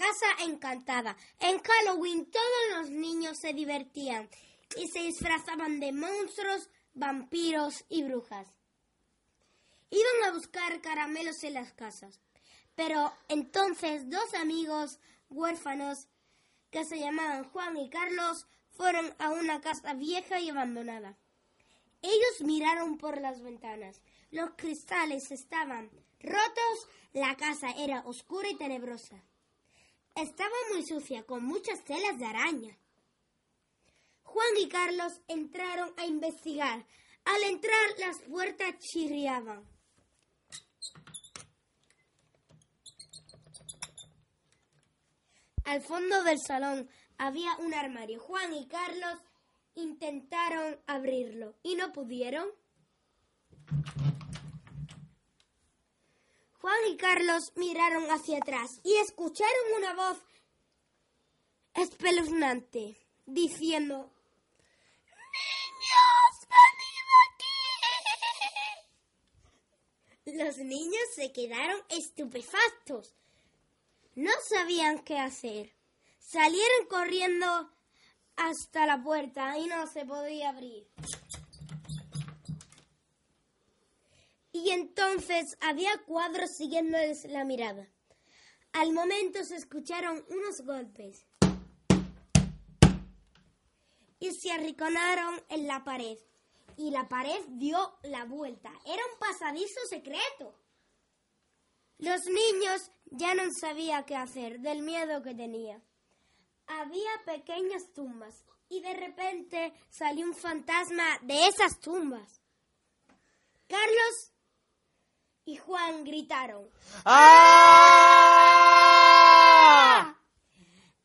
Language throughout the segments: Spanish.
Casa encantada. En Halloween todos los niños se divertían y se disfrazaban de monstruos, vampiros y brujas. Iban a buscar caramelos en las casas. Pero entonces dos amigos huérfanos que se llamaban Juan y Carlos fueron a una casa vieja y abandonada. Ellos miraron por las ventanas. Los cristales estaban rotos, la casa era oscura y tenebrosa. Estaba muy sucia, con muchas telas de araña. Juan y Carlos entraron a investigar. Al entrar las puertas chirriaban. Al fondo del salón había un armario. Juan y Carlos intentaron abrirlo y no pudieron. Juan y Carlos miraron hacia atrás y escucharon una voz espeluznante diciendo ¡Niños, venid aquí! Los niños se quedaron estupefactos. No sabían qué hacer. Salieron corriendo hasta la puerta y no se podía abrir. Y entonces había cuadros siguiéndoles la mirada. Al momento se escucharon unos golpes y se arrinconaron en la pared. Y la pared dio la vuelta. Era un pasadizo secreto. Los niños ya no sabían qué hacer del miedo que tenía. Había pequeñas tumbas y de repente salió un fantasma de esas tumbas. Carlos gritaron. ¡Ah!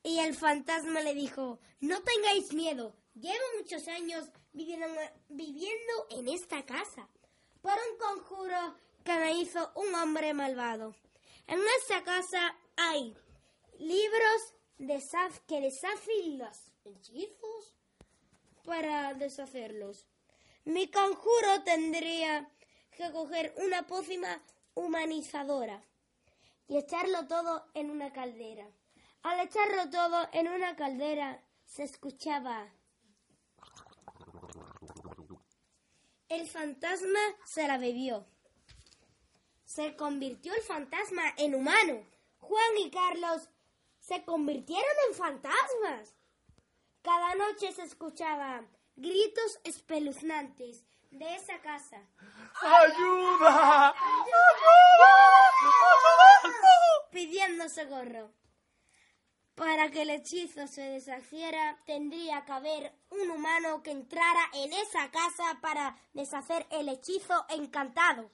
Y el fantasma le dijo, no tengáis miedo, llevo muchos años viviendo, viviendo en esta casa por un conjuro que me hizo un hombre malvado. En esta casa hay libros desaf que desafían los hechizos para deshacerlos. Mi conjuro tendría que coger una pócima humanizadora y echarlo todo en una caldera. Al echarlo todo en una caldera se escuchaba. El fantasma se la bebió. Se convirtió el fantasma en humano. Juan y Carlos se convirtieron en fantasmas. Cada noche se escuchaban gritos espeluznantes de esa casa. ¡Ayuda! ¡Ayuda! Pidiendo socorro. Para que el hechizo se deshaciera, tendría que haber un humano que entrara en esa casa para deshacer el hechizo encantado.